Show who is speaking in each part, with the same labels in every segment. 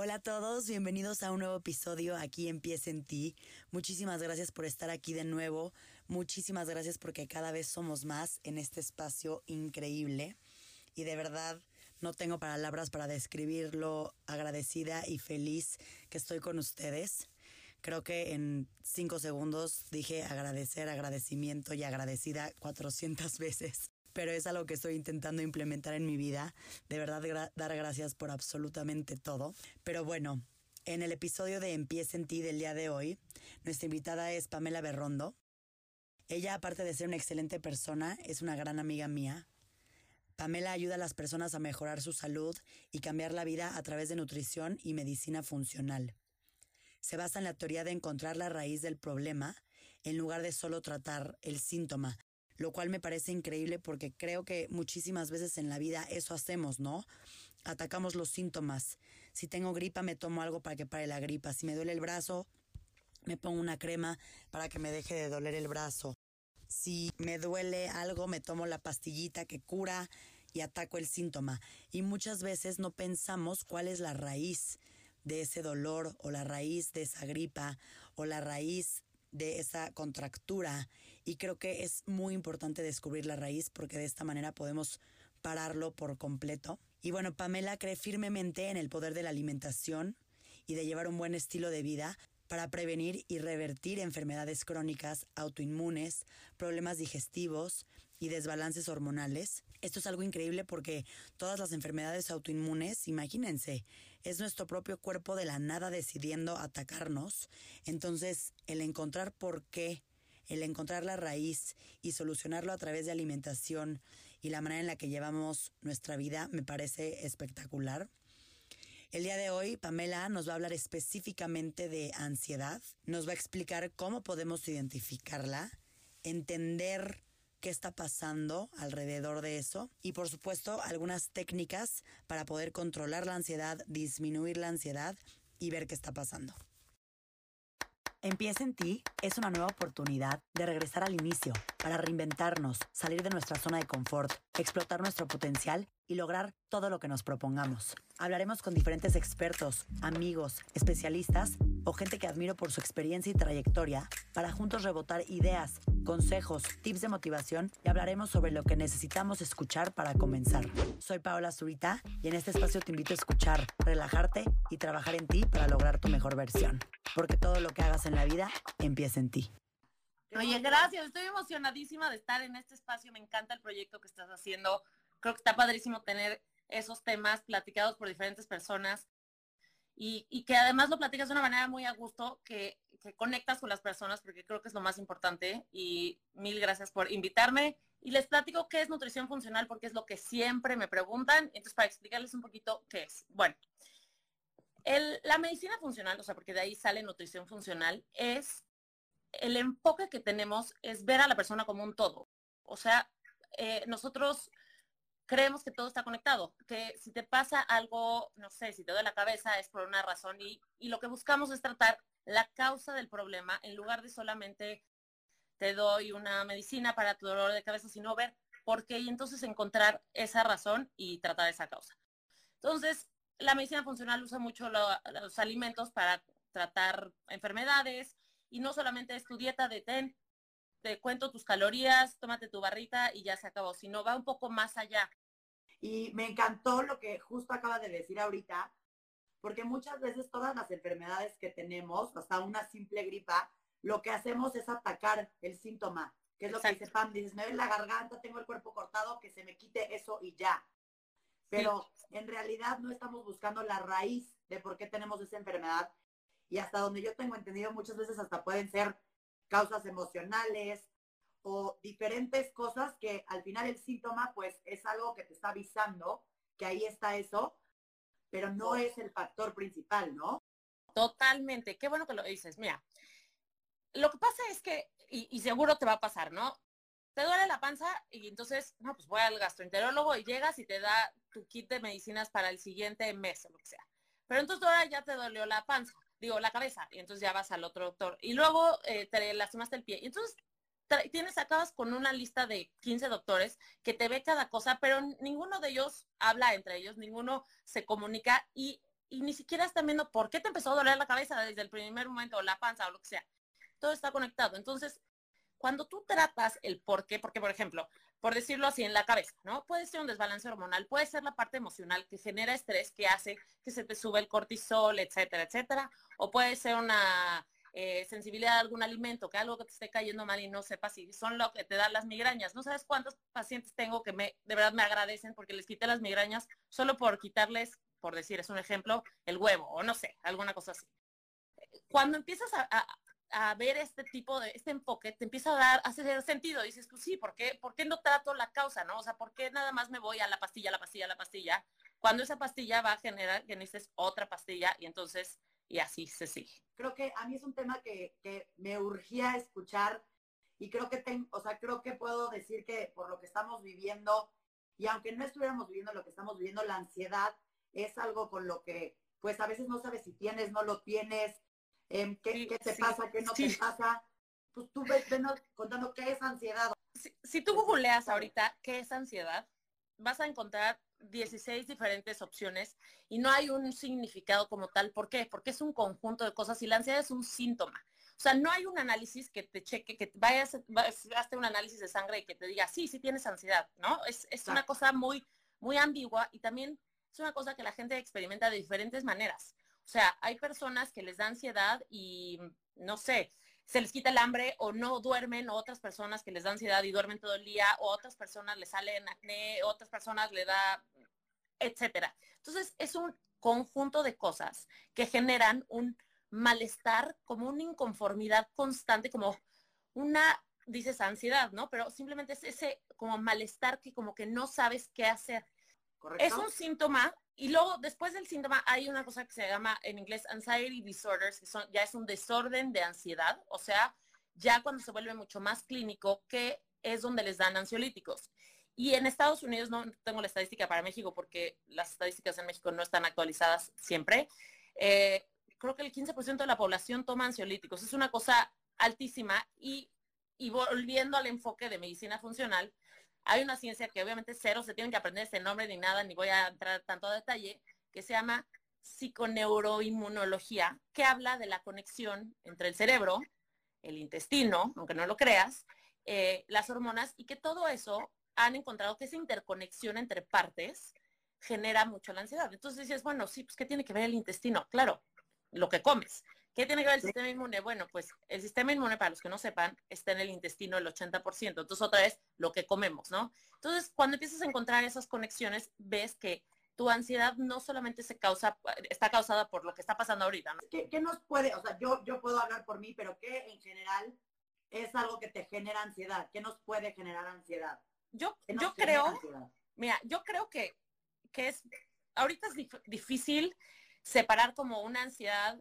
Speaker 1: Hola a todos, bienvenidos a un nuevo episodio aquí en Pies en Ti. Muchísimas gracias por estar aquí de nuevo. Muchísimas gracias porque cada vez somos más en este espacio increíble. Y de verdad no tengo palabras para describir lo agradecida y feliz que estoy con ustedes. Creo que en cinco segundos dije agradecer, agradecimiento y agradecida 400 veces pero es algo que estoy intentando implementar en mi vida. De verdad, dar gracias por absolutamente todo. Pero bueno, en el episodio de Empieza en ti del día de hoy, nuestra invitada es Pamela Berrondo. Ella, aparte de ser una excelente persona, es una gran amiga mía. Pamela ayuda a las personas a mejorar su salud y cambiar la vida a través de nutrición y medicina funcional. Se basa en la teoría de encontrar la raíz del problema en lugar de solo tratar el síntoma, lo cual me parece increíble porque creo que muchísimas veces en la vida eso hacemos, ¿no? Atacamos los síntomas. Si tengo gripa, me tomo algo para que pare la gripa. Si me duele el brazo, me pongo una crema para que me deje de doler el brazo. Si me duele algo, me tomo la pastillita que cura y ataco el síntoma. Y muchas veces no pensamos cuál es la raíz de ese dolor o la raíz de esa gripa o la raíz de esa contractura y creo que es muy importante descubrir la raíz porque de esta manera podemos pararlo por completo. Y bueno, Pamela cree firmemente en el poder de la alimentación y de llevar un buen estilo de vida para prevenir y revertir enfermedades crónicas, autoinmunes, problemas digestivos y desbalances hormonales. Esto es algo increíble porque todas las enfermedades autoinmunes, imagínense, es nuestro propio cuerpo de la nada decidiendo atacarnos. Entonces, el encontrar por qué el encontrar la raíz y solucionarlo a través de alimentación y la manera en la que llevamos nuestra vida me parece espectacular. El día de hoy, Pamela nos va a hablar específicamente de ansiedad, nos va a explicar cómo podemos identificarla, entender qué está pasando alrededor de eso y por supuesto algunas técnicas para poder controlar la ansiedad, disminuir la ansiedad y ver qué está pasando. Empieza en ti es una nueva oportunidad de regresar al inicio, para reinventarnos, salir de nuestra zona de confort, explotar nuestro potencial y lograr todo lo que nos propongamos. Hablaremos con diferentes expertos, amigos, especialistas o gente que admiro por su experiencia y trayectoria para juntos rebotar ideas, consejos, tips de motivación y hablaremos sobre lo que necesitamos escuchar para comenzar. Soy Paola Zurita y en este espacio te invito a escuchar, relajarte y trabajar en ti para lograr tu mejor versión. Porque todo lo que hagas en la vida empieza en ti.
Speaker 2: Oye, gracias. Estoy emocionadísima de estar en este espacio. Me encanta el proyecto que estás haciendo. Creo que está padrísimo tener esos temas platicados por diferentes personas y, que además lo platicas de una manera muy a gusto, que, conectas con las personas, porque creo que es lo más importante. Y mil gracias por invitarme. Y les platico qué es nutrición funcional, porque es lo que siempre me preguntan. Entonces, para explicarles un poquito qué es. Bueno, la medicina funcional, o sea, porque de ahí sale nutrición funcional, es el enfoque que tenemos es ver a la persona como un todo. O sea, eh, nosotros creemos que todo está conectado, que si te pasa algo, no sé, si te duele la cabeza es por una razón y, y lo que buscamos es tratar la causa del problema en lugar de solamente te doy una medicina para tu dolor de cabeza, sino ver por qué y entonces encontrar esa razón y tratar esa causa. Entonces, la medicina funcional usa mucho los alimentos para tratar enfermedades, y no solamente es tu dieta de ten, te cuento tus calorías, tómate tu barrita y ya se acabó, sino va un poco más allá.
Speaker 3: Y me encantó lo que justo acaba de decir ahorita, porque muchas veces todas las enfermedades que tenemos, hasta una simple gripa, lo que hacemos es atacar el síntoma, que es lo que dice Pam, dices, me duele la garganta, tengo el cuerpo cortado, que se me quite eso y ya. Pero en realidad no estamos buscando la raíz de por qué tenemos esa enfermedad y hasta donde yo tengo entendido muchas veces hasta pueden ser causas emocionales o diferentes cosas que al final el síntoma pues es algo que te está avisando que ahí está eso, pero no es el factor principal, ¿no?
Speaker 2: Totalmente, qué bueno que lo dices. Mira, lo que pasa es que, y, seguro te va a pasar, ¿no? Te duele la panza y entonces, no, pues voy al gastroenterólogo y llegas y te da tu kit de medicinas para el siguiente mes o lo que sea. Pero entonces ahora ya te dolió la panza digo, la cabeza, y entonces ya vas al otro doctor. Y luego eh, te lastimaste el pie. Y entonces tienes, acabas con una lista de 15 doctores que te ve cada cosa, pero ninguno de ellos habla entre ellos, ninguno se comunica y y ni siquiera están viendo por qué te empezó a doler la cabeza desde el primer momento, o la panza, o lo que sea. Todo está conectado. Entonces, cuando tú tratas el por qué, porque por ejemplo, por decirlo así, en la cabeza, ¿no? Puede ser un desbalance hormonal, puede ser la parte emocional que genera estrés, que hace que se te sube el cortisol, etcétera, etcétera, o puede ser una eh, sensibilidad a algún alimento, que algo que te esté cayendo mal y no sepas si son lo que te dan las migrañas. No sabes cuántos pacientes tengo que me, de verdad me agradecen porque les quité las migrañas solo por quitarles, por decir, es un ejemplo, el huevo, o no sé, alguna cosa así. Cuando empiezas a, ver este tipo de, este enfoque, te empieza a dar, a hacer sentido. Dices, pues sí, ¿por qué, ¿por qué no trato la causa, no? O sea, ¿por qué nada más me voy a la pastilla, la pastilla, la pastilla? Cuando esa pastilla va a generar que necesites otra pastilla y entonces, y así se sigue.
Speaker 1: Creo que a mí es un tema que, que me urgía escuchar y creo que, tengo, o sea, creo que puedo decir que por lo que estamos viviendo, y aunque no estuviéramos viviendo lo que estamos viviendo, la ansiedad es algo con lo que, pues a veces no sabes si tienes, no lo tienes, Em, ¿qué, te pasa? ¿Qué no te pasa? Pues tú ves, contando qué es ansiedad.
Speaker 2: Si, tú googleas ahorita qué es ansiedad, vas a encontrar 16 diferentes opciones y no hay un significado como tal. ¿Por qué? Porque es un conjunto de cosas y la ansiedad es un síntoma. O sea, no hay un análisis que te cheque, que vayas, a hacer un análisis de sangre y que te diga, sí, sí tienes ansiedad, ¿no? Es, es una cosa muy, muy ambigua y también es una cosa que la gente experimenta de diferentes maneras. O sea, hay personas que les da ansiedad y, no sé, se les quita el hambre o no duermen, o otras personas que les da ansiedad y duermen todo el día, o otras personas les salen acné, otras personas le da, etcétera. Entonces, es un conjunto de cosas que generan un malestar, como una inconformidad constante, como una, dices ansiedad, ¿no? Pero simplemente es ese como malestar que como que no sabes qué hacer. Es un síntoma y luego, después del síntoma, hay una cosa que se llama en inglés anxiety disorders, que son, ya es un desorden de ansiedad, o sea, ya cuando se vuelve mucho más clínico, que es donde les dan ansiolíticos. Y en Estados Unidos, no tengo la estadística para México porque las estadísticas en México no están actualizadas siempre, eh, creo que el 15% de la población toma ansiolíticos. Es una cosa altísima y, y volviendo al enfoque de medicina funcional, hay una ciencia que obviamente cero se tienen que aprender ese nombre ni nada, ni voy a entrar tanto a detalle, que se llama psiconeuroinmunología, que habla de la conexión entre el cerebro, el intestino, aunque no lo creas, eh, las hormonas, y que todo eso han encontrado que esa interconexión entre partes genera mucho la ansiedad. Entonces dices, bueno, sí, pues ¿qué tiene que ver el intestino? Claro, lo que comes. ¿Qué tiene que ver el sistema inmune? Bueno, pues el sistema inmune, para los que no sepan, está en el intestino el 80%. Entonces, otra vez, lo que comemos, ¿no? Entonces, cuando empiezas a encontrar esas conexiones, ves que tu ansiedad no solamente se causa, está causada por lo que está pasando ahorita. ¿no?
Speaker 1: ¿Qué, nos puede, o sea, yo, yo puedo hablar por mí, pero ¿qué en general es algo que te genera ansiedad? ¿Qué nos puede generar ansiedad?
Speaker 2: Yo, yo creo, mira, yo creo que, que es, ahorita es difícil separar como una ansiedad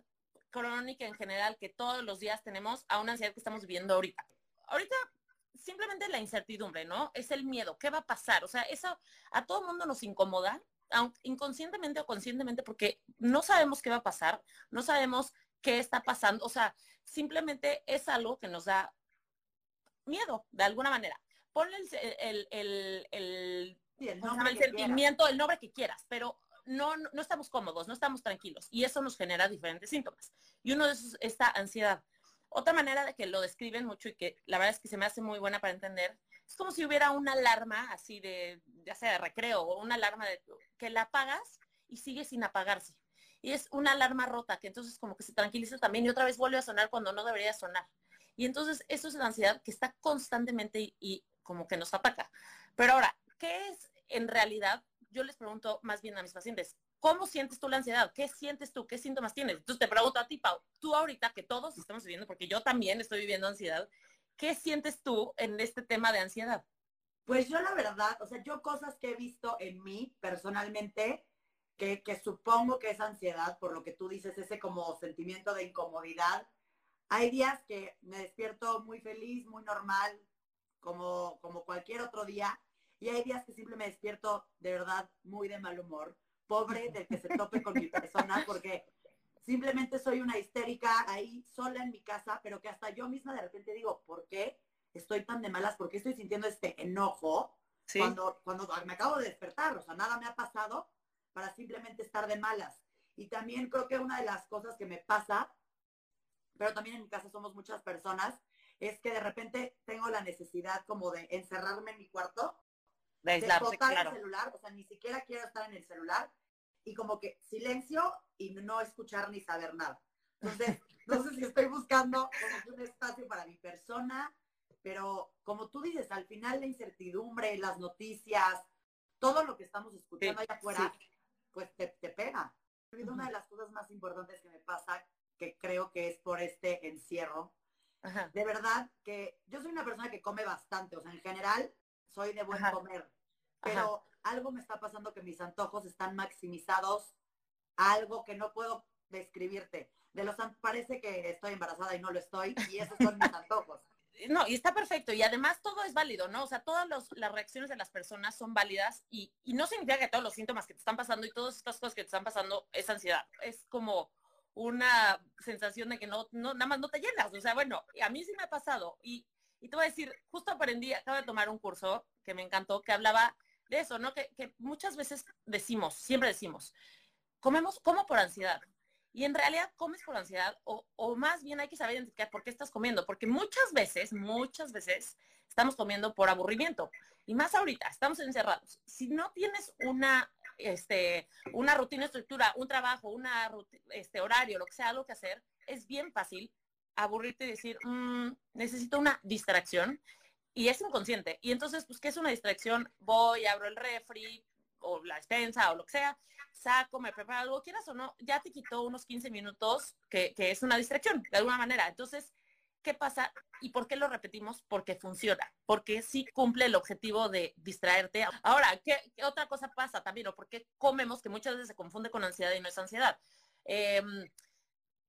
Speaker 2: crónica en general que todos los días tenemos a una ansiedad que estamos viviendo ahorita. Ahorita simplemente la incertidumbre, ¿no? Es el miedo, ¿qué va a pasar? O sea, eso a todo mundo nos incomoda, aunque inconscientemente o conscientemente, porque no sabemos qué va a pasar, no sabemos qué está pasando, o sea, simplemente es algo que nos da miedo, de alguna manera. Ponle el, el, el, el sentimiento, el nombre que quieras, pero no, no estamos cómodos, no estamos tranquilos y eso nos genera diferentes síntomas. Y uno de esos es esta ansiedad. Otra manera de que lo describen mucho y que la verdad es que se me hace muy buena para entender, es como si hubiera una alarma así de, ya sea de recreo o una alarma de, que la apagas y sigue sin apagarse. Y es una alarma rota que entonces como que se tranquiliza también y otra vez vuelve a sonar cuando no debería sonar. Y entonces eso es la ansiedad que está constantemente y, y como que nos ataca. Pero ahora, ¿qué es en realidad yo les pregunto más bien a mis pacientes, ¿cómo sientes tú la ansiedad? ¿Qué sientes tú? ¿Qué síntomas tienes? Entonces te pregunto a ti, Pau, tú ahorita que todos estamos viviendo, porque yo también estoy viviendo ansiedad, ¿qué sientes tú en este tema de ansiedad?
Speaker 1: Pues yo la verdad, o sea, yo cosas que he visto en mí personalmente, que, que supongo que es ansiedad, por lo que tú dices, ese como sentimiento de incomodidad. Hay días que me despierto muy feliz, muy normal, como, como cualquier otro día, y hay días que siempre me despierto de verdad muy de mal humor, pobre del que se tope con mi persona, porque simplemente soy una histérica ahí sola en mi casa, pero que hasta yo misma de repente digo, ¿por qué estoy tan de malas? ¿Por qué estoy sintiendo este enojo cuando, cuando me acabo de despertar? O sea, nada me ha pasado para simplemente estar de malas. Y también creo que una de las cosas que me pasa, pero también en mi casa somos muchas personas, es que de repente tengo la necesidad como de encerrarme en mi cuarto,
Speaker 2: de,
Speaker 1: de el celular, o sea, ni siquiera quiero estar en el celular y como que silencio y no escuchar ni saber nada. Entonces, no sé si estoy buscando como un espacio para mi persona, pero como tú dices, al final la incertidumbre, las noticias, todo lo que estamos escuchando allá afuera, pues te, te pega. Una de las cosas más importantes que me pasa, que creo que es por este encierro, de verdad que yo soy una persona que come bastante, o sea, en general soy de buen comer, pero algo me está pasando que mis antojos están maximizados a algo que no puedo describirte. De los parece que estoy embarazada y no lo estoy, y esos son mis antojos.
Speaker 2: No, y está perfecto. Y además todo es válido, ¿no? O sea, todas las reacciones de las personas son válidas y, y, no significa que todos los síntomas que te están pasando y todas estas cosas que te están pasando es ansiedad. Es como una sensación de que no, no, nada más no te llenas. O sea, bueno, a mí sí me ha pasado. Y, y te voy a decir, justo aprendí, acabo de tomar un curso que me encantó, que hablaba de eso, ¿no? Que, muchas veces decimos, siempre decimos, comemos, como por ansiedad. Y en realidad comes por ansiedad o, o, más bien hay que saber identificar por qué estás comiendo, porque muchas veces, muchas veces estamos comiendo por aburrimiento. Y más ahorita, estamos encerrados. Si no tienes una este, una rutina, estructura, un trabajo, una este, horario, lo que sea, algo que hacer, es bien fácil aburrirte y decir, mm, necesito una distracción. Y es inconsciente. Y entonces, pues, ¿qué es una distracción? Voy, abro el refri o la despensa o lo que sea, saco, me preparo algo, quieras o no, ya te quitó unos 15 minutos, que, que es una distracción, de alguna manera. Entonces, ¿Qué pasa y por qué lo repetimos? Porque funciona, porque sí cumple el objetivo de distraerte. Ahora, ¿qué, otra cosa pasa también? ¿O por qué comemos que muchas veces se confunde con ansiedad y no es ansiedad? Em,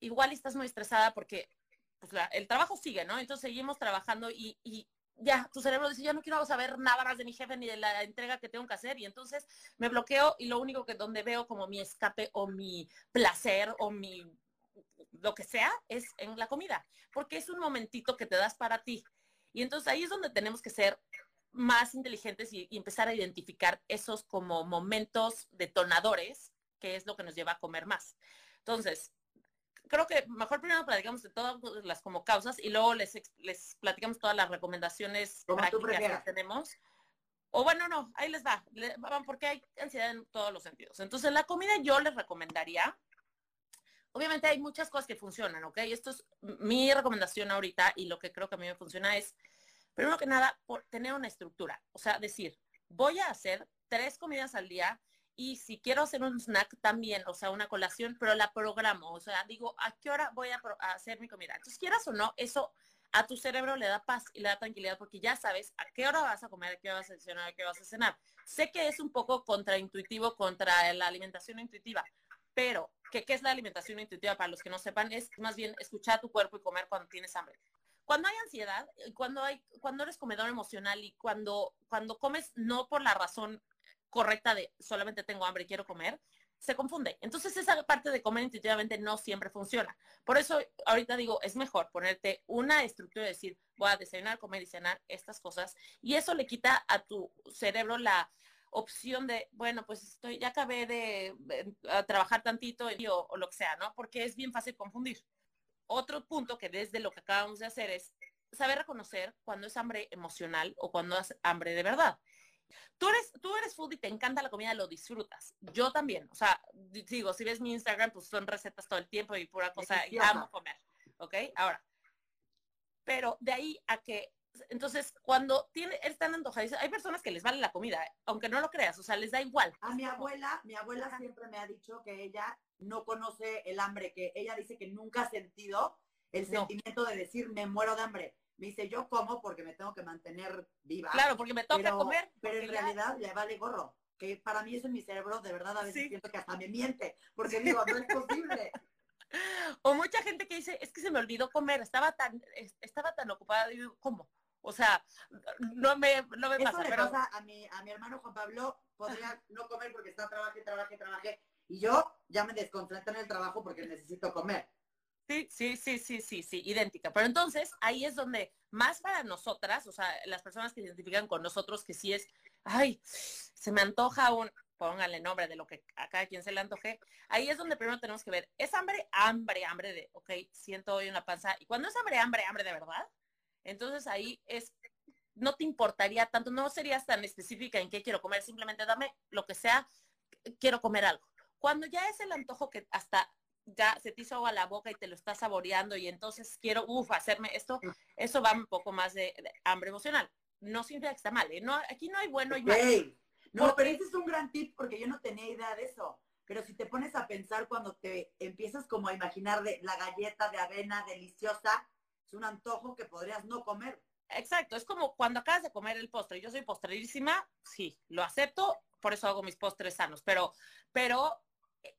Speaker 2: igual estás muy estresada porque pues, el trabajo sigue, ¿no? Entonces seguimos trabajando y, y ya, tu cerebro dice, ya no quiero saber nada más de mi jefe ni de la entrega que tengo que hacer. Y entonces me bloqueo y lo único que donde veo como mi escape o mi placer o mi lo que sea, es en la comida, porque es un momentito que te das para ti. Y entonces ahí es donde tenemos que ser más inteligentes y, empezar a identificar esos como momentos detonadores, que es lo que nos lleva a comer más. Entonces, creo que mejor primero platicamos de todas las como causas y luego les, les platicamos todas las recomendaciones prácticas que tenemos. O bueno, no, ahí les va, porque hay ansiedad en todos los sentidos. Entonces, la comida yo les recomendaría Obviamente hay muchas cosas que funcionan, ¿ok? Esto es mi recomendación ahorita y lo que creo que a mí me funciona es, primero que nada, por tener una estructura. O sea, decir, voy a hacer tres comidas al día y si quiero hacer un snack también, o sea, una colación, pero la programo. O sea, digo, ¿a qué hora voy a, hacer mi comida? Entonces, quieras o no, eso a tu cerebro le da paz y le da tranquilidad porque ya sabes a qué hora vas a comer, a qué vas a cenar, a qué vas a cenar. Sé que es un poco contraintuitivo contra la alimentación intuitiva, pero, ¿qué, es la alimentación intuitiva? Para los que no sepan, es más bien escuchar a tu cuerpo y comer cuando tienes hambre. Cuando hay ansiedad, cuando, hay, cuando eres comedor emocional y cuando, cuando comes no por la razón correcta de solamente tengo hambre y quiero comer, se confunde. Entonces esa parte de comer intuitivamente no siempre funciona. Por eso ahorita digo, es mejor ponerte una estructura y decir, voy a desayunar, comer y cenar estas cosas. Y eso le quita a tu cerebro la, opción de, bueno, pues estoy, ya acabé de, trabajar tantito o, o, lo que sea, ¿no? Porque es bien fácil confundir. Otro punto que desde lo que acabamos de hacer es saber reconocer cuando es hambre emocional o cuando es hambre de verdad. Tú eres, tú eres food y te encanta la comida, lo disfrutas. Yo también. O sea, digo, si ves mi Instagram, pues son recetas todo el tiempo y pura cosa, y amo comer. ¿Ok? Ahora, pero de ahí a que entonces, cuando tiene, están antojaditos, hay personas que les vale la comida, aunque no lo creas, o sea, les da igual.
Speaker 1: A mi abuela, mi abuela siempre me ha dicho que ella no conoce el hambre, que ella dice que nunca ha sentido el sentimiento de decir me muero de hambre. Me dice, yo como porque me tengo que mantener viva.
Speaker 2: Claro, porque me toca comer.
Speaker 1: Pero en realidad le vale gorro. Que para mí eso en mi cerebro, de verdad, a veces siento que hasta me miente. Porque digo, no es posible.
Speaker 2: O mucha gente que dice, es que se me olvidó comer, estaba tan, estaba tan ocupada, digo, ¿cómo? O sea, no me, no me
Speaker 1: Eso
Speaker 2: pasa.
Speaker 1: le pasa a mi, a mi hermano Juan Pablo, podría no comer porque está trabaje, trabaje, trabaje. Y yo ya me desconcentro en el trabajo porque necesito comer.
Speaker 2: Sí, sí, sí, sí, sí, sí, idéntica. Pero entonces ahí es donde más para nosotras, o sea, las personas que identifican con nosotros, que sí es, ay, se me antoja un, pónganle nombre de lo que a cada quien se le antoje, ahí es donde primero tenemos que ver, ¿es hambre? Hambre, hambre de, ok, siento hoy una panza. Y cuando es hambre, hambre, hambre de verdad, entonces ahí es, no te importaría tanto, no serías tan específica en qué quiero comer, simplemente dame lo que sea, quiero comer algo. Cuando ya es el antojo que hasta ya se te hizo agua la boca y te lo estás saboreando y entonces quiero, uff, hacerme esto, eso va un poco más de, hambre emocional. No que está mal, ¿eh? no, aquí no hay bueno y malo.
Speaker 1: No, pero ese es un gran tip porque yo no tenía idea de eso. Pero si te pones a pensar cuando te empiezas como a imaginar de la galleta de avena deliciosa, es un antojo que podrías no comer.
Speaker 2: Exacto, es como cuando acabas de comer el postre. Yo soy postrerísima, sí, lo acepto, por eso hago mis postres sanos, pero, pero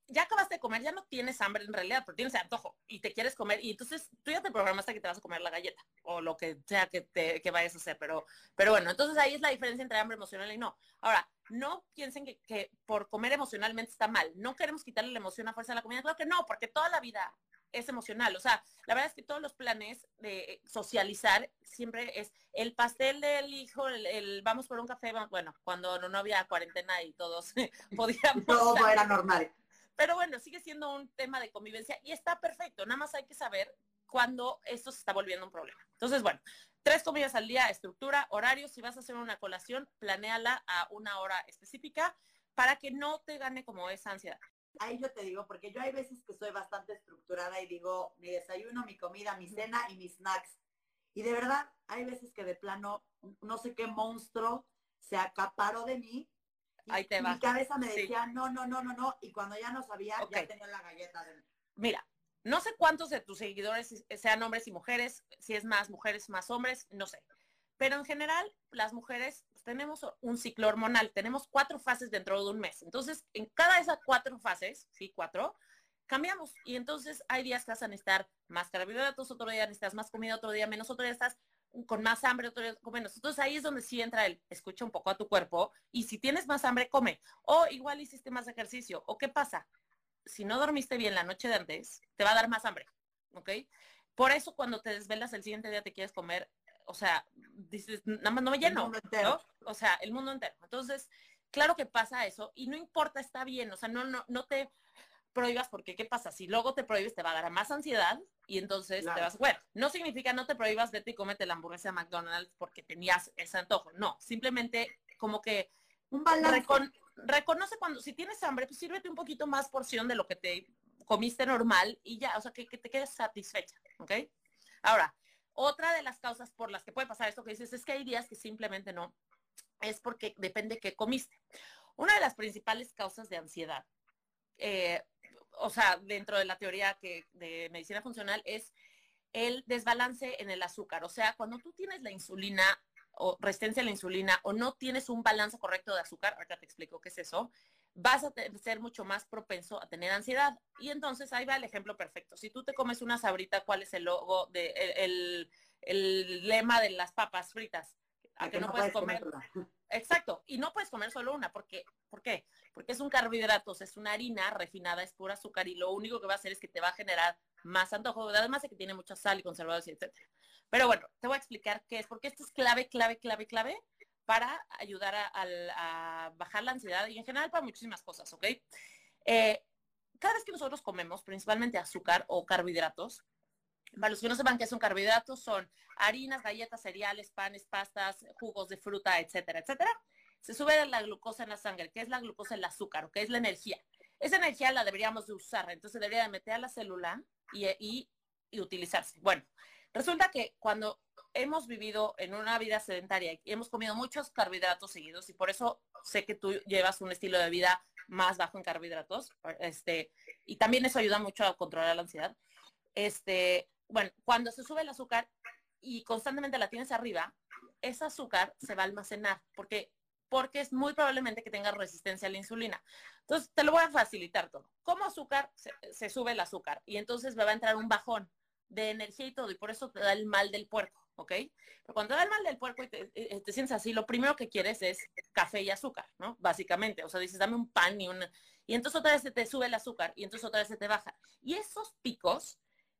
Speaker 2: ya acabaste de comer, ya no tienes hambre en realidad, pero tienes antojo y te quieres comer y entonces tú ya te programaste que te vas a comer la galleta o lo que sea que, te, que vayas a hacer, pero, pero bueno, entonces ahí es la diferencia entre hambre emocional y no. Ahora, no piensen que, que por comer emocionalmente está mal, no queremos quitarle la emoción a fuerza de la comida, claro que no, porque toda la vida es emocional. O sea, la verdad es que todos los planes de socializar siempre es el pastel del hijo, el, vamos por un café, bueno, cuando no, había cuarentena y todos podíamos.
Speaker 1: Todo era normal.
Speaker 2: Pero bueno, sigue siendo un tema de convivencia y está perfecto. Nada más hay que saber cuándo esto se está volviendo un problema. Entonces, bueno, tres comidas al día, estructura, horario. Si vas a hacer una colación, planéala a una hora específica para que no te gane como esa ansiedad
Speaker 1: ahí yo te digo, porque yo hay veces que soy bastante estructurada y digo mi desayuno, mi comida, mi cena y mis snacks. Y de verdad, hay veces que de plano, no sé qué monstruo se acaparó de mí.
Speaker 2: Ahí te va.
Speaker 1: Mi cabeza me decía, no, no, no, no, no. Y cuando ya no sabía, ya tenía la galleta de
Speaker 2: Mira, no sé cuántos de tus seguidores sean hombres y mujeres, si es más mujeres, más hombres, no sé. Pero en general, las mujeres pues, tenemos un ciclo hormonal, tenemos cuatro fases dentro de un mes. Entonces, en cada de esas cuatro fases, sí, cuatro, cambiamos. Y entonces hay días que vas a necesitar más carbohidratos, otro día necesitas más comida, otro día menos, otro día estás con más hambre, otro día con menos. Entonces ahí es donde sí entra el escucha un poco a tu cuerpo y si tienes más hambre, come. O igual hiciste más ejercicio. ¿O qué pasa? Si no dormiste bien la noche de antes, te va a dar más hambre. ¿Ok? Por eso cuando te desvelas el siguiente día te quieres comer o sea, dices, nada más no me lleno, ¿no? O sea, el mundo entero. Entonces, claro que pasa eso y no importa, está bien, o sea, no, no, no te prohíbas porque ¿qué pasa? Si luego te prohíbes te va a dar más ansiedad y entonces te vas, bueno, no significa no te prohíbas, vete y comete la hamburguesa de McDonald's porque tenías ese antojo, no, simplemente como que
Speaker 1: un
Speaker 2: reconoce cuando, si tienes hambre, pues sírvete un poquito más porción de lo que te comiste normal y ya, o sea, que, que te quedes satisfecha, ¿ok? Ahora, otra de las causas por las que puede pasar esto que dices es que hay días que simplemente no, es porque depende qué comiste. Una de las principales causas de ansiedad, eh, o sea, dentro de la teoría que, de medicina funcional, es el desbalance en el azúcar. O sea, cuando tú tienes la insulina o resistencia a la insulina o no tienes un balance correcto de azúcar, ahorita te explico qué es eso, vas a ser mucho más propenso a tener ansiedad. Y entonces ahí va el ejemplo perfecto. Si tú te comes una sabrita, ¿cuál es el logo de el, lema de las papas fritas? A, que, no, puedes comer. Exacto. Y no puedes comer solo una. porque ¿Por qué? Porque es un carbohidrato, es una harina refinada, es pura azúcar y lo único que va a hacer es que te va a generar más antojo, además de que tiene mucha sal y conservadores y etcétera. Pero bueno, te voy a explicar qué es, porque esto es clave, clave, clave, clave para ayudar a, bajar la ansiedad y en general para muchísimas cosas, ¿ok? Eh, cada vez que nosotros comemos, principalmente azúcar o carbohidratos, para los que no sepan qué son carbohidratos, son harinas, galletas, cereales, panes, pastas, jugos de fruta, etcétera, etcétera. Se sube la glucosa en la sangre, que es la glucosa, el azúcar, que es la energía. Esa energía la deberíamos de usar, entonces debería de meter a la célula y, y utilizarse. Bueno, resulta que cuando hemos vivido en una vida sedentaria y hemos comido muchos carbohidratos seguidos y por eso sé que tú llevas un estilo de vida más bajo en carbohidratos, este, y también eso ayuda mucho a controlar la ansiedad. Este, bueno, cuando se sube el azúcar y constantemente la tienes arriba, ese azúcar se va a almacenar porque porque es muy probablemente que tengas resistencia a la insulina. Entonces, te lo voy a facilitar todo. Como azúcar, se, sube el azúcar y entonces me va a entrar un bajón de energía y todo, y por eso te da el mal del puerco. ¿ok? Pero cuando da el mal del puerco y te, sientes así, lo primero que quieres es café y azúcar, ¿no? Básicamente, o sea, dices, dame un pan y una... Y entonces otra vez se te sube el azúcar y entonces otra vez se te baja. Y esos picos,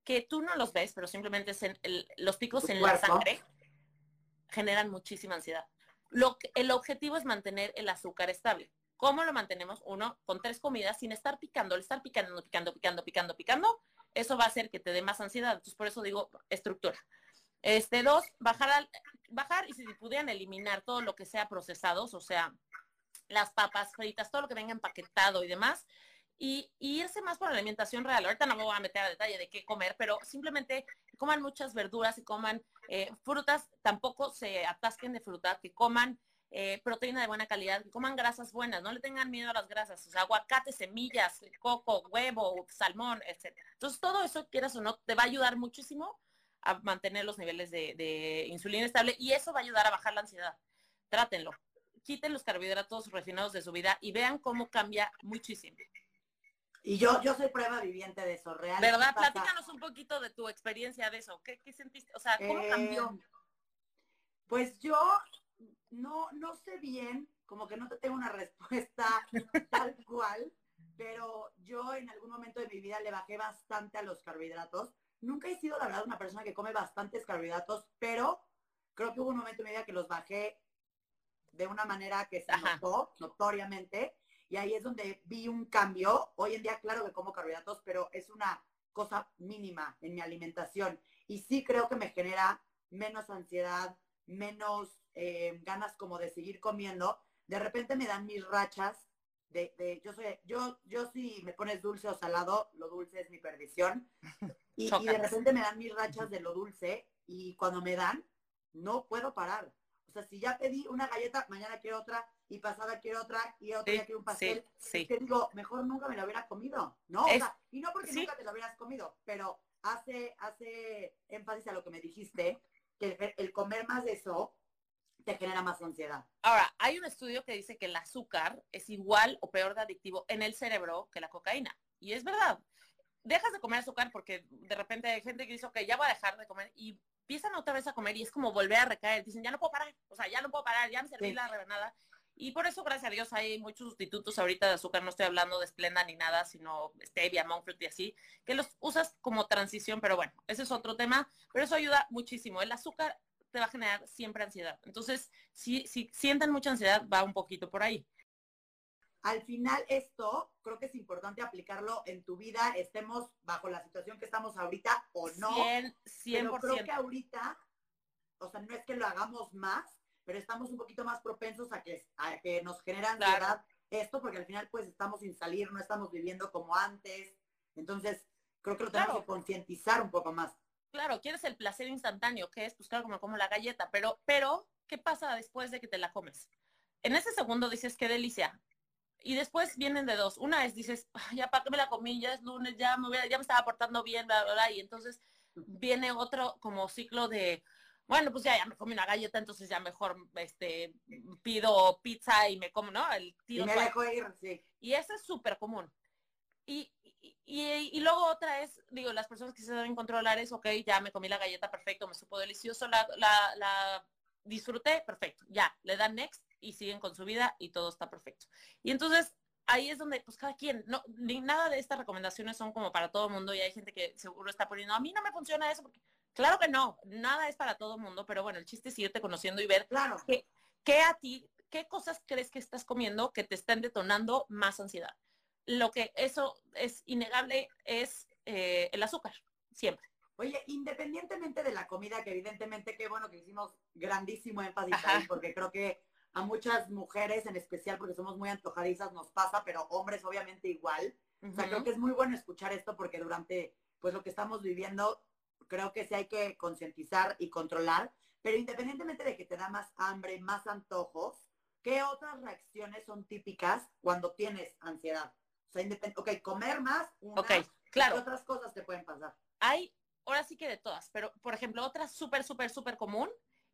Speaker 2: que tú no los ves, pero simplemente los picos en la sangre, generan muchísima ansiedad. Lo el objetivo es mantener el azúcar estable. ¿Cómo lo mantenemos? Uno, con tres comidas sin estar picando, al estar picando, picando, picando, picando, picando, eso va a hacer que te dé más ansiedad. Entonces, por eso digo estructura. Este, dos, bajar, al, bajar y si pudieran eliminar todo lo que sea procesados, o sea, las papas fritas, todo lo que venga empaquetado y demás, y, irse más por la alimentación real. Ahorita no me voy a meter a detalle de qué comer, pero simplemente coman muchas verduras y coman eh, frutas, tampoco se atasquen de fruta, que coman eh, proteína de buena calidad, que coman grasas buenas, no le tengan miedo a las grasas, o sea, aguacate, semillas, coco, huevo, salmón, etc. Entonces, todo eso, quieras o no, te va a ayudar muchísimo a mantener los niveles de, de insulina estable y eso va a ayudar a bajar la ansiedad. Trátenlo. Quiten los carbohidratos refinados de su vida y vean cómo cambia muchísimo.
Speaker 1: Y yo, yo soy prueba viviente de eso, real.
Speaker 2: ¿Verdad? Platícanos un poquito de tu experiencia de eso. ¿Qué, qué sentiste? O sea, ¿cómo cambió?
Speaker 1: Eh, pues yo no, no sé bien, como que no te tengo una respuesta tal cual, pero yo en algún momento de mi vida le bajé bastante a los carbohidratos. Nunca he sido, la verdad, una persona que come bastantes carbohidratos, pero creo que hubo un momento en mi vida que los bajé de una manera que se notó notoriamente. Y ahí es donde vi un cambio. Hoy en día, claro que como carbohidratos, pero es una cosa mínima en mi alimentación. Y sí creo que me genera menos ansiedad, menos eh, ganas como de seguir comiendo, de repente me dan mis rachas de, yo soy, yo, yo si me pones dulce o salado, lo dulce es mi perdición. Y, y, de repente me dan mis rachas de lo dulce y cuando me dan, no puedo parar. O sea, si ya pedí una galleta, mañana quiero otra y pasada quiero otra y otra día quiero un pastel. Sí, que digo, mejor nunca me lo hubiera comido, ¿no? y no porque nunca te lo hubieras comido, pero hace, hace énfasis a lo que me dijiste, que el, comer más de eso te genera más ansiedad.
Speaker 2: Ahora, hay un estudio que dice que el azúcar es igual o peor de adictivo en el cerebro que la cocaína. Y es verdad. Dejas de comer azúcar porque de repente hay gente que dice, ok, ya voy a dejar de comer y empiezan otra vez a comer y es como volver a recaer. Dicen, ya no puedo parar, o sea, ya no puedo parar, ya me serví la rebanada. Y por eso, gracias a Dios, hay muchos sustitutos ahorita de azúcar. No estoy hablando de Splenda ni nada, sino stevia, monk y así, que los usas como transición, pero bueno, ese es otro tema. Pero eso ayuda muchísimo. El azúcar te va a generar siempre ansiedad. Entonces, si, si sienten mucha ansiedad, va un poquito por ahí.
Speaker 1: Al final, esto creo que es importante aplicarlo en tu vida, estemos bajo la situación que estamos ahorita o no. 100%. Pero creo que ahorita, o sea, no es que lo hagamos más, pero estamos un poquito más propensos a que, a que nos genera ansiedad esto, porque al final pues estamos sin salir, no estamos viviendo como antes. Entonces, creo que lo tenemos que concientizar un poco más.
Speaker 2: Claro, quieres el placer instantáneo, que es, pues claro, como como la galleta, pero, pero, ¿qué pasa después de que te la comes? En ese segundo dices, qué delicia. Y después vienen de dos. Una es, dices, ya para que me la comí, ya es lunes, ya me, ya me estaba portando bien, bla, bla, bla. Y entonces viene otro como ciclo de, bueno, pues ya, ya me comí una galleta, entonces ya mejor este pido pizza y me como, ¿no? El
Speaker 1: tiro y me dejo ir, sí.
Speaker 2: Y eso es súper común. Y, y, luego otra es, digo, las personas que se deben controlar es, ok, ya me comí la galleta, perfecto, me supo delicioso, la, la, la disfruté, perfecto, ya, le dan next y siguen con su vida y todo está perfecto. Y entonces ahí es donde, pues cada quien, no, ni nada de estas recomendaciones son como para todo el mundo y hay gente que seguro está poniendo, a mí no me funciona eso porque Claro que no, nada es para todo el mundo, pero bueno, el chiste es irte conociendo y ver
Speaker 1: claro.
Speaker 2: qué, a ti, qué cosas crees que estás comiendo que te están detonando más ansiedad. Lo que eso es innegable es eh, el azúcar, siempre.
Speaker 1: Oye, independientemente de la comida, que evidentemente qué bueno que hicimos grandísimo énfasis ahí, porque creo que a muchas mujeres en especial, porque somos muy antojadizas, nos pasa, pero hombres obviamente igual. O sea, creo que es muy bueno escuchar esto porque durante pues lo que estamos viviendo creo que sí hay que concientizar y controlar, pero independientemente de que te da más hambre, más antojos, ¿qué otras reacciones son típicas cuando tienes ansiedad? O sea, ok, comer más, una, claro. ¿qué otras cosas te pueden pasar?
Speaker 2: Hay, ahora sí que de todas, pero por ejemplo, otra súper, súper, súper común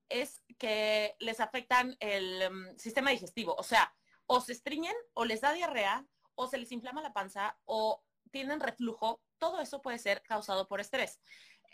Speaker 2: es que les afectan el mm, sistema digestivo. O sea, o se estriñen, o les da diarrea, o se les inflama la panza, o tienen reflujo. Todo eso puede ser causado por estrés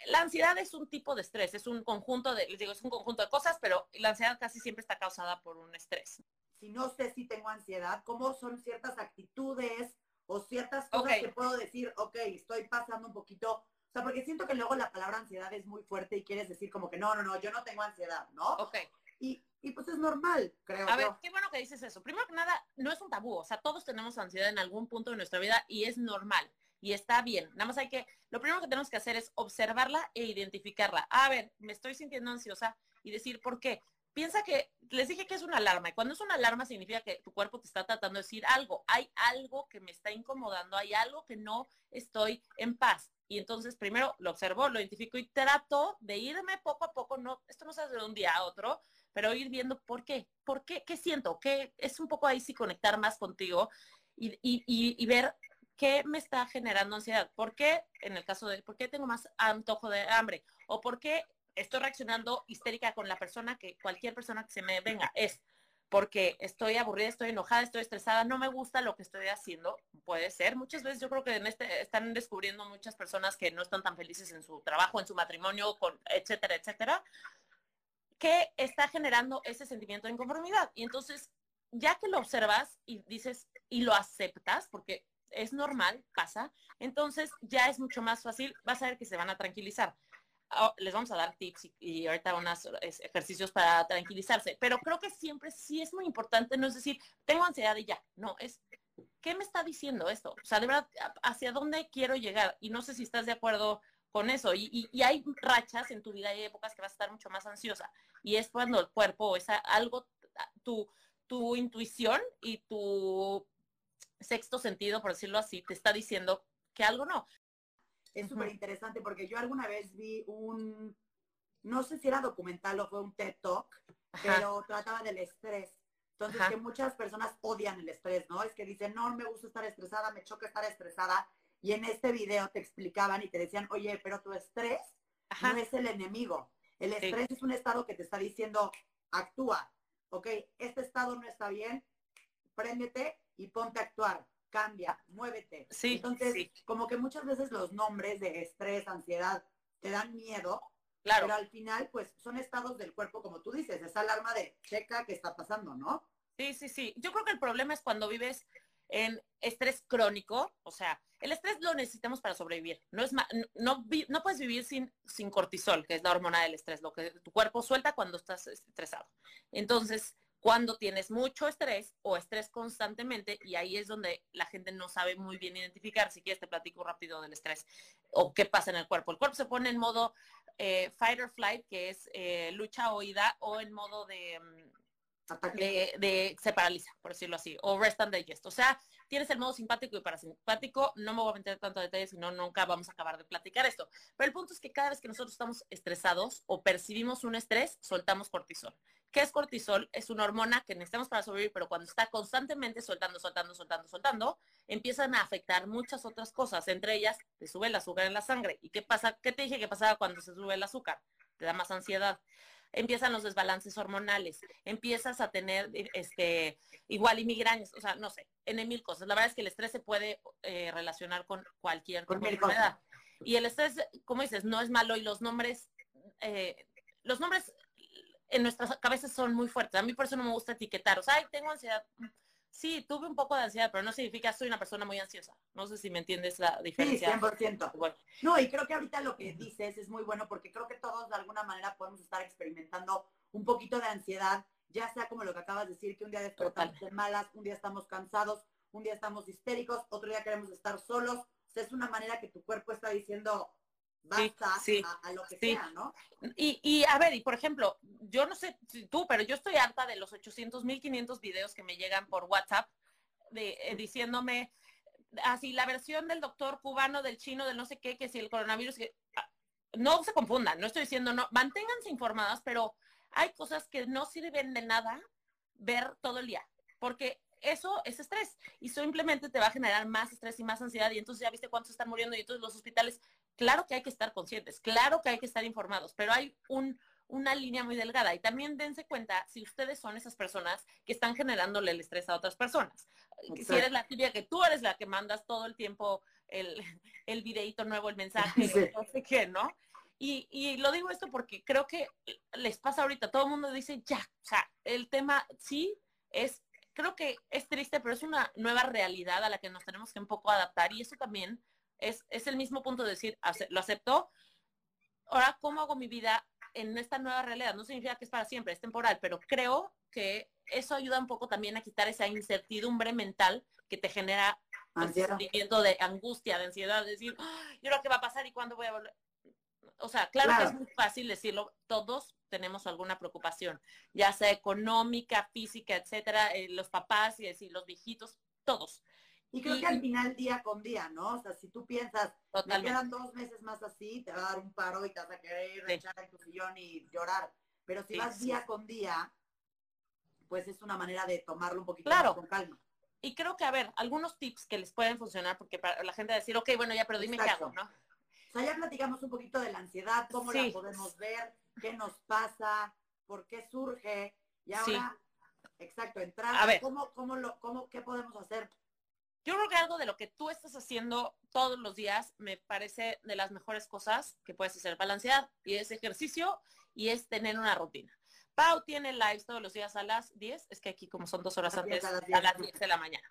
Speaker 2: la ansiedad es un tipo de estrés, es un conjunto de, les digo, es un conjunto de cosas, pero la ansiedad casi siempre está causada por un estrés.
Speaker 1: Si no sé si tengo ansiedad, ¿cómo son ciertas actitudes o ciertas cosas que puedo decir, ok, estoy pasando un poquito? O sea, porque siento que luego la palabra ansiedad es muy fuerte y quieres decir como que no, no, no, yo no tengo ansiedad, ¿no?
Speaker 2: Ok.
Speaker 1: Y, y pues es normal, creo.
Speaker 2: A ver, qué bueno que dices eso. Primero que nada, no es un tabú, o sea, todos tenemos ansiedad en algún punto de nuestra vida y es normal y está bien. Nada más hay que, lo primero que tenemos que hacer es observarla e identificarla. A ver, me estoy sintiendo ansiosa y decir por qué. Piensa que, les dije que es una alarma y cuando es una alarma significa que tu cuerpo te está tratando de decir algo. Hay algo que me está incomodando, hay algo que no estoy en paz. Y entonces primero lo observo, lo identifico y trato de irme poco a poco, no, esto no se hace de un día a otro, pero ir viendo por qué, por qué, qué siento, qué es un poco ahí sí conectar más contigo y, y, y, ver qué me está generando ansiedad, por qué, en el caso de, por qué tengo más antojo de hambre o por qué estoy reaccionando histérica con la persona que cualquier persona que se me venga es porque estoy aburrida, estoy enojada, estoy estresada, no me gusta lo que estoy haciendo. Puede ser. Muchas veces yo creo que en este están descubriendo muchas personas que no están tan felices en su trabajo, en su matrimonio, con etcétera, etcétera, que está generando ese sentimiento de inconformidad. Y entonces, ya que lo observas y dices y lo aceptas, porque es normal, pasa, entonces ya es mucho más fácil, vas a ver que se van a tranquilizar. Oh, les vamos a dar tips y, ahorita unos ejercicios para tranquilizarse. Pero creo que siempre sí es muy importante, no es decir, tengo ansiedad y ya. No, es, ¿qué me está diciendo esto? O sea, de verdad, ¿hacia dónde quiero llegar? Y no sé si estás de acuerdo con eso. Y, hay rachas en tu vida, y épocas que vas a estar mucho más ansiosa. Y es cuando el cuerpo, es algo, tu, tu intuición y tu sexto sentido, por decirlo así, te está diciendo que algo no
Speaker 1: es súper interesante porque yo alguna vez vi un, no sé si era documental o fue un TED Talk, pero trataba del estrés. Entonces, que muchas personas odian el estrés, ¿no? Es que dicen, no, me gusta estar estresada, me choca estar estresada. Y en este video te explicaban y te decían, oye, pero tu estrés no es el enemigo. El estrés es un estado que te está diciendo, actúa, ¿ok? Este estado no está bien, préndete y ponte a actuar cambia, muévete.
Speaker 2: Sí,
Speaker 1: Entonces, como que muchas veces los nombres de estrés, ansiedad, te dan miedo. Claro. Pero al final, pues son estados del cuerpo, como tú dices, esa alarma de checa que está pasando, ¿no?
Speaker 2: Sí, sí, sí. Yo creo que el problema es cuando vives en estrés crónico, o sea, el estrés lo necesitamos para sobrevivir. No es no, no puedes vivir sin, sin cortisol, que es la hormona del estrés, lo que tu cuerpo suelta cuando estás estresado. Entonces, cuando tienes mucho estrés o estrés constantemente, y ahí es donde la gente no sabe muy bien identificar, si quieres te platico rápido del estrés o qué pasa en el cuerpo. El cuerpo se pone en modo eh, fight or flight, que es eh, lucha o ida, o en modo de, mm, de, de, se paraliza, por decirlo así, o rest and digest. O sea, tienes el modo simpático y parasimpático. No me voy a meter tanto detalles, si no, nunca vamos a acabar de platicar esto. Pero el punto es que cada vez que nosotros estamos estresados o percibimos un estrés, soltamos cortisol. ¿Qué es cortisol? Es una hormona que necesitamos para sobrevivir, pero cuando está constantemente soltando, soltando, soltando, soltando, empiezan a afectar muchas otras cosas, entre ellas te sube el azúcar en la sangre. ¿Y qué pasa? ¿Qué te dije que pasaba cuando se sube el azúcar? Te da más ansiedad. Empiezan los desbalances hormonales, empiezas a tener este igual y migrañas, o sea, no sé, en mil cosas. La verdad es que el estrés se puede eh, relacionar con cualquier enfermedad. Y el estrés, como dices, no es malo y los nombres, eh, los nombres en nuestras cabezas son muy fuertes. A mí por eso no me gusta etiquetar. O sea, ay, tengo ansiedad. Sí, tuve un poco de ansiedad, pero no significa soy una persona muy ansiosa. No sé si me entiendes la diferencia.
Speaker 1: Sí, 100%. No, y creo que ahorita lo que dices es muy bueno porque creo que todos de alguna manera podemos estar experimentando un poquito de ansiedad, ya sea como lo que acabas de decir, que un día despertamos de malas, un día estamos cansados, un día estamos histéricos, otro día queremos estar solos. O sea, es una manera que tu cuerpo está diciendo, basta sí, a, lo que sea, ¿no?
Speaker 2: Y, y, a ver, y por ejemplo, yo no sé si tú, pero yo estoy harta de los 800, 1500 videos que me llegan por WhatsApp de, eh, diciéndome así la versión del doctor cubano, del chino, del no sé qué, que si el coronavirus, que, ah, no se confundan, no estoy diciendo no, manténganse informadas, pero hay cosas que no sirven de nada ver todo el día, porque eso es estrés y simplemente te va a generar más estrés y más ansiedad y entonces ya viste cuántos están muriendo y entonces los hospitales, claro que hay que estar conscientes, claro que hay que estar informados, pero hay un, una línea muy delgada y también dense cuenta si ustedes son esas personas que están generándole el estrés a otras personas. Si eres la tibia que tú eres la que mandas todo el tiempo el, el videito nuevo, el mensaje, no sé qué, ¿no? Y, y, lo digo esto porque creo que les pasa ahorita, todo el mundo dice, ya, o sea, el tema sí es creo que es triste, pero es una nueva realidad a la que nos tenemos que un poco adaptar y eso también es, es el mismo punto de decir, lo acepto, ahora cómo hago mi vida en esta nueva realidad. No significa que es para siempre, es temporal, pero creo que eso ayuda un poco también a quitar esa incertidumbre mental que te genera un pues, sentimiento de angustia, de ansiedad, de decir, ¿y ahora qué va a pasar y cuándo voy a volver? O sea, claro, que es muy fácil decirlo, todos tenemos alguna preocupación, ya sea económica, física, etcétera, eh, los papás y decir, los viejitos, todos.
Speaker 1: Y creo que al final día con día, ¿no? O sea, si tú piensas, me quedan dos meses más así, te va a dar un paro y te vas a querer echar en tu sillón y llorar. Pero si vas día con día, pues es una manera de tomarlo un poquito más con calma.
Speaker 2: Y creo que, a ver, algunos tips que les pueden funcionar, porque para la gente decir, ok, bueno, ya, pero dime qué hago, ¿no?
Speaker 1: O sea, ya platicamos un poquito de la ansiedad, cómo la podemos ver, qué nos pasa, por qué surge. Y ahora, exacto, entrar, a ver. ¿cómo, cómo lo, cómo, ¿qué podemos hacer?
Speaker 2: Yo creo que algo de lo que tú estás haciendo todos los días me parece de las mejores cosas que puedes hacer para la ansiedad y es ejercicio y es tener una rutina. Pau tiene lives todos los días a las 10, es que aquí como son dos horas antes, a las 10 de la mañana.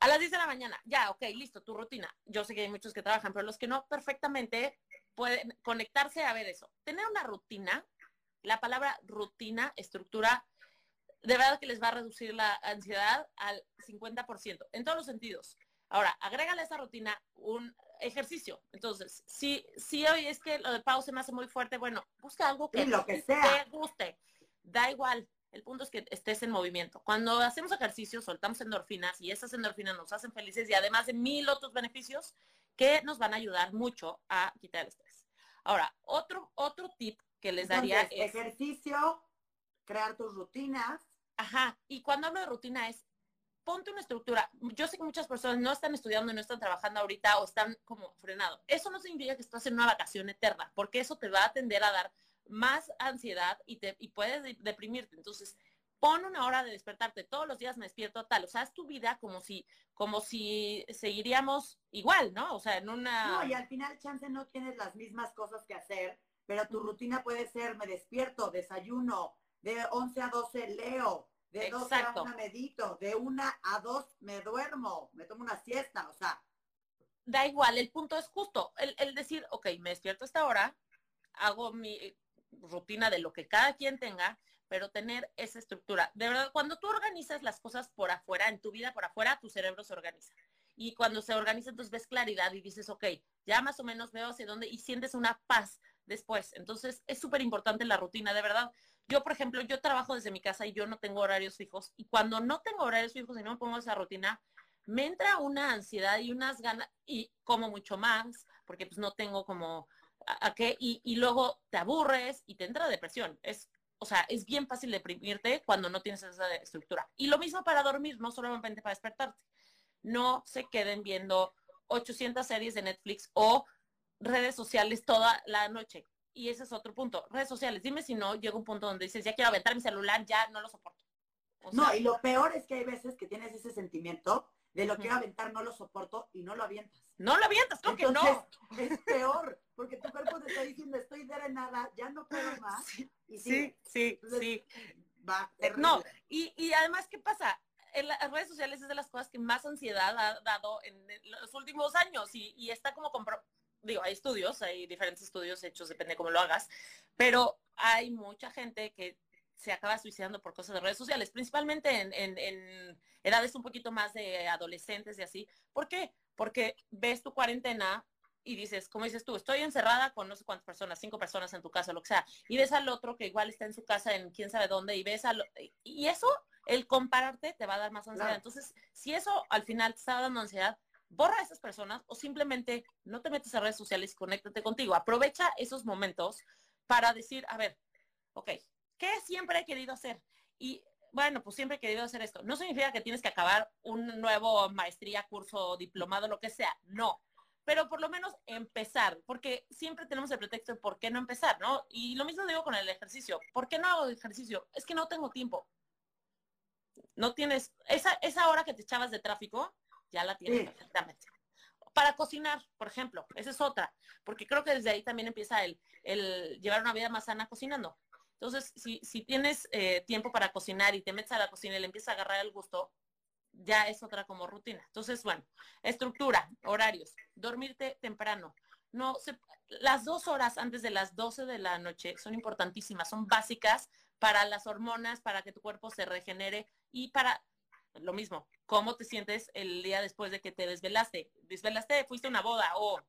Speaker 2: A las 10 de la mañana, ya, ok, listo, tu rutina. Yo sé que hay muchos que trabajan, pero los que no, perfectamente pueden conectarse a ver eso. Tener una rutina, la palabra rutina, estructura, de verdad que les va a reducir la ansiedad al 50%, en todos los sentidos. Ahora, agrégale a esa rutina un ejercicio. Entonces, si, si hoy es que lo de pausa me hace muy fuerte, bueno, busca algo que,
Speaker 1: lo que
Speaker 2: te guste. Da igual, el punto es que estés en movimiento. Cuando hacemos ejercicio, soltamos endorfinas y esas endorfinas nos hacen felices y además de mil otros beneficios que nos van a ayudar mucho a quitar el estrés. Ahora, otro, otro tip que les daría
Speaker 1: es... Ejercicio, crear tus rutinas.
Speaker 2: Ajá, y cuando hablo de rutina es, ponte una estructura. Yo sé que muchas personas no están estudiando, no están trabajando ahorita o están como frenados. Eso no significa que estás en una vacación eterna, porque eso te va a tender a dar más ansiedad y, te, y puedes deprimirte. Entonces, pon una hora de despertarte. Todos los días me despierto tal. O sea, es tu vida como si, como si seguiríamos igual, ¿no? O sea, en una...
Speaker 1: No, y al final, chance, no tienes las mismas cosas que hacer, pero tu rutina puede ser, me despierto, desayuno, de 11 a 12 leo, de 12 a 1 medito, de 1 a 2 me duermo, me tomo una siesta, o sea.
Speaker 2: Da igual, el punto es justo, el, el decir, ok, me despierto a esta hora, hago mi, rutina de lo que cada quien tenga, pero tener esa estructura. De verdad, cuando tú organizas las cosas por afuera, en tu vida por afuera, tu cerebro se organiza. Y cuando se organiza, entonces ves claridad y dices, ok, ya más o menos veo hacia dónde y sientes una paz después. Entonces, es súper importante la rutina, de verdad. Yo, por ejemplo, yo trabajo desde mi casa y yo no tengo horarios fijos. Y cuando no tengo horarios fijos y no me pongo esa rutina, me entra una ansiedad y unas ganas y como mucho más, porque pues no tengo como a, qué, y, luego te aburres y te entra depresión. Es, o sea, es bien fácil deprimirte cuando no tienes esa estructura. Y lo mismo para dormir, no solamente para despertarte. No se queden viendo 800 series de Netflix o redes sociales toda la noche. Y ese es otro punto. Redes sociales, dime si no, llega un punto donde dices, ya quiero aventar mi celular, ya no lo soporto.
Speaker 1: no, y lo peor es que hay veces que tienes ese sentimiento de lo que quiero aventar, no lo soporto y no lo avientas.
Speaker 2: No lo avientas, creo que no.
Speaker 1: Es peor, porque tu cuerpo te está diciendo, estoy drenada, ya no puedo más.
Speaker 2: Sí, sí, sí. sí. Va, no, y, y además, ¿qué pasa? En las redes sociales es de las cosas que más ansiedad ha dado en los últimos años y, y está como compro digo, hay estudios, hay diferentes estudios hechos, depende de cómo lo hagas, pero hay mucha gente que se acaba suicidando por cosas de redes sociales, principalmente en, edades un poquito más de adolescentes y así. ¿Por qué? Porque ves tu cuarentena y dices, como dices tú, estoy encerrada con no sé cuántas personas, cinco personas en tu casa, lo que sea, y ves al otro que igual está en su casa en quién sabe dónde, y ves al... Y eso, el compararte te va a dar más ansiedad. Entonces, si eso al final te está dando ansiedad, borra a esas personas o simplemente no te metes a redes sociales y conéctate contigo. Aprovecha esos momentos para decir, a ver, ok, ¿Qué siempre he querido hacer? Y bueno, pues siempre he querido hacer esto. No significa que tienes que acabar un nuevo maestría, curso, diplomado, lo que sea. No. Pero por lo menos empezar, porque siempre tenemos el pretexto de por qué no empezar, ¿no? Y lo mismo digo con el ejercicio. ¿Por qué no hago ejercicio? Es que no tengo tiempo. No tienes, esa, esa hora que te echabas de tráfico, ya la tienes perfectamente. Para cocinar, por ejemplo, esa es otra, porque creo que desde ahí también empieza el, el llevar una vida más sana cocinando. Entonces, si, si tienes eh, tiempo para cocinar y te metes a la cocina y le empiezas a agarrar el gusto, ya es otra como rutina. Entonces, bueno, estructura, horarios, dormirte temprano, no se, las dos horas antes de las 12 de la noche son importantísimas, son básicas para las hormonas, para que tu cuerpo se regenere y para lo mismo, cómo te sientes el día después de que te desvelaste. Desvelaste, fuiste a una boda o,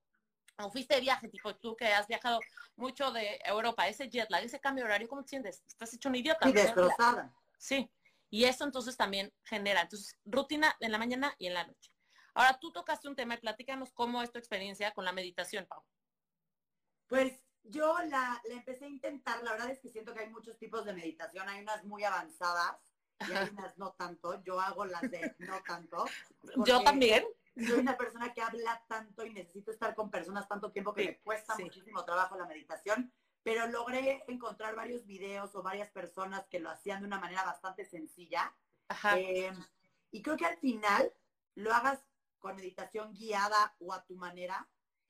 Speaker 2: o fuiste de viaje, tipo tú que has viajado mucho de Europa, ese jet lag, ese cambio de horario, ¿cómo te sientes? Estás hecho un idiota.
Speaker 1: Y destrozada.
Speaker 2: Sí, y eso entonces también genera, entonces, rutina en la mañana y en la noche. Ahora tú tocaste un tema y platícanos cómo es tu experiencia con la meditación, Pau.
Speaker 1: Pues yo la, la, empecé a intentar, la verdad es que siento que hay muchos tipos de meditación, hay unas muy avanzadas y hay unas no tanto, yo hago las de no tanto.
Speaker 2: Yo también.
Speaker 1: Soy una persona que habla tanto y necesito estar con personas tanto tiempo que me cuesta muchísimo trabajo la meditación, pero logré encontrar varios videos o varias personas que lo hacían de una manera bastante sencilla. Eh, y creo que al final lo hagas con meditación guiada o a tu manera,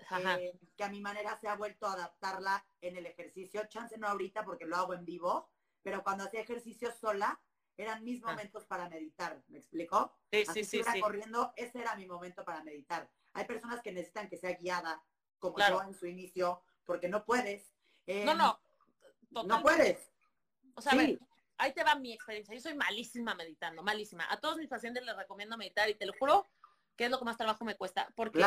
Speaker 1: eh, que a mi manera se ha vuelto a adaptarla en el ejercicio. Chance no ahorita porque lo hago en vivo, pero cuando hacía ejercicio sola, eran mis ah. momentos para meditar, ¿me explico?
Speaker 2: Sí, sí, sí,
Speaker 1: sí. corriendo, ese era mi momento para meditar. Hay personas que necesitan que sea guiada, como yo en su inicio, porque no puedes.
Speaker 2: Eh, no, no,
Speaker 1: No puedes.
Speaker 2: O sea, a ver, ahí te va mi experiencia. Yo soy malísima meditando, malísima. A todos mis pacientes les recomiendo meditar y te lo juro que es lo que más trabajo me cuesta, porque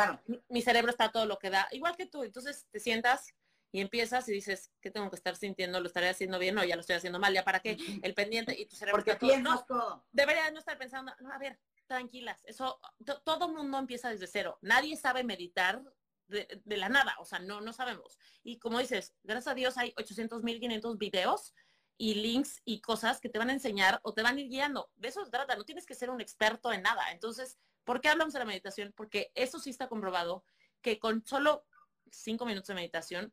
Speaker 2: mi, cerebro está todo lo que da, igual que tú. Entonces te sientas y empiezas y dices, ¿qué tengo que estar sintiendo? ¿Lo estaré haciendo bien? No, ya lo estoy haciendo mal, ¿ya para qué? El pendiente y tu cerebro
Speaker 1: Porque está todo, no, todo.
Speaker 2: Debería no estar pensando, no, a ver, tranquilas, eso, todo mundo empieza desde cero. Nadie sabe meditar de, la nada, o sea, no, no sabemos. Y como dices, gracias a Dios hay 800, 1500 videos y links y cosas que te van a enseñar o te van a ir guiando. De eso se trata, no tienes que ser un experto en nada. Entonces, ¿Por qué hablamos de la meditación? Porque eso sí está comprobado que con solo cinco minutos de meditación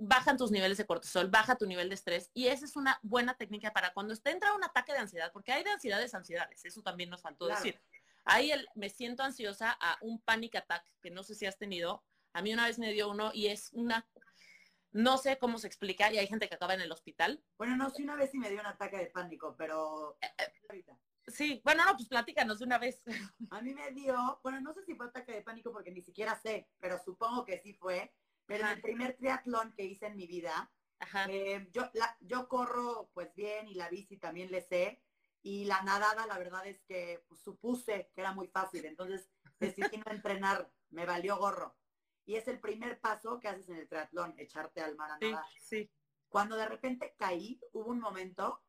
Speaker 2: bajan tus niveles de cortisol, baja tu nivel de estrés y esa es una buena técnica para cuando te entra un ataque de ansiedad, porque hay de ansiedades ansiedades, eso también nos faltó decir. Ahí el me siento ansiosa a un panic attack, que no sé si has tenido, a mí una vez me dio uno y es una, no sé cómo se explica y hay gente que acaba en el hospital.
Speaker 1: Bueno, no, sí una vez sí me dio un ataque de pánico, pero... Eh,
Speaker 2: eh, Sí, bueno, no, pues platícanos de una vez.
Speaker 1: A mí me dio, bueno, no sé si fue ataque de pánico porque ni siquiera sé, pero supongo que sí fue. Pero en el primer triatlón que hice en mi vida, eh, yo, la, yo corro pues bien y la bici también le sé. Y la nadada, la verdad es que pues, supuse que era muy fácil. Entonces decidí no entrenar, me valió gorro. Y es el primer paso que haces en el triatlón, echarte al mar a nadar.
Speaker 2: Sí, sí.
Speaker 1: Cuando de repente caí, hubo un momento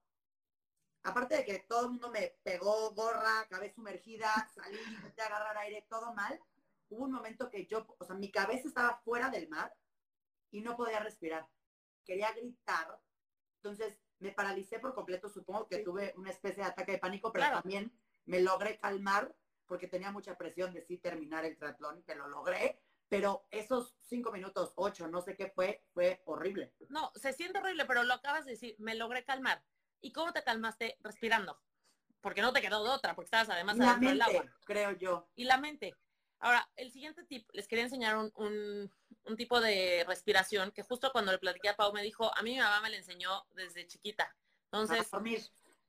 Speaker 1: aparte de que todo el mundo me pegó gorra, cabeza sumergida, salí, intenté agarrar aire, todo mal, hubo un momento que yo, o sea, mi cabeza estaba fuera del mar y no podía respirar. Quería gritar. Entonces me paralicé por completo, supongo que tuve una especie de ataque de pánico, pero también me logré calmar porque tenía mucha presión de sí terminar el triatlón, que lo logré, pero esos cinco minutos, ocho, no sé qué fue, fue horrible.
Speaker 2: No, se siente horrible, pero lo acabas de decir, me logré calmar. ¿Y cómo te calmaste? Respirando. Porque no te quedó de otra, porque estabas además
Speaker 1: la mente, del agua. Creo yo.
Speaker 2: Y la mente. Ahora, el siguiente tip, les quería enseñar un, tipo de respiración que justo cuando le platiqué a Pau me dijo, a mí mi mamá me la enseñó desde chiquita. Entonces,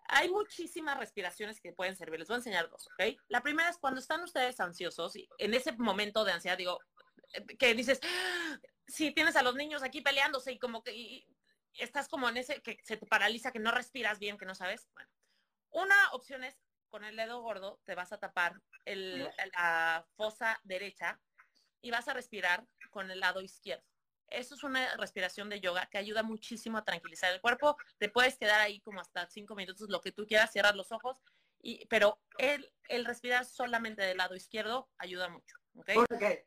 Speaker 2: hay muchísimas respiraciones que pueden servir. Les voy a enseñar dos, ¿ok? La primera es cuando están ustedes ansiosos y en ese momento de ansiedad, digo, eh, que dices, ¡Ah! si tienes a los niños aquí peleándose y como que estás como en ese que se te paraliza, que no respiras bien, que no sabes. Bueno, una opción es con el dedo gordo te vas a tapar el, la fosa derecha y vas a respirar con el lado izquierdo. Eso es una respiración de yoga que ayuda muchísimo a tranquilizar el cuerpo. Te puedes quedar ahí como hasta cinco minutos, lo que tú quieras, cierras los ojos, y, pero el, el respirar solamente del lado izquierdo ayuda mucho. ¿okay?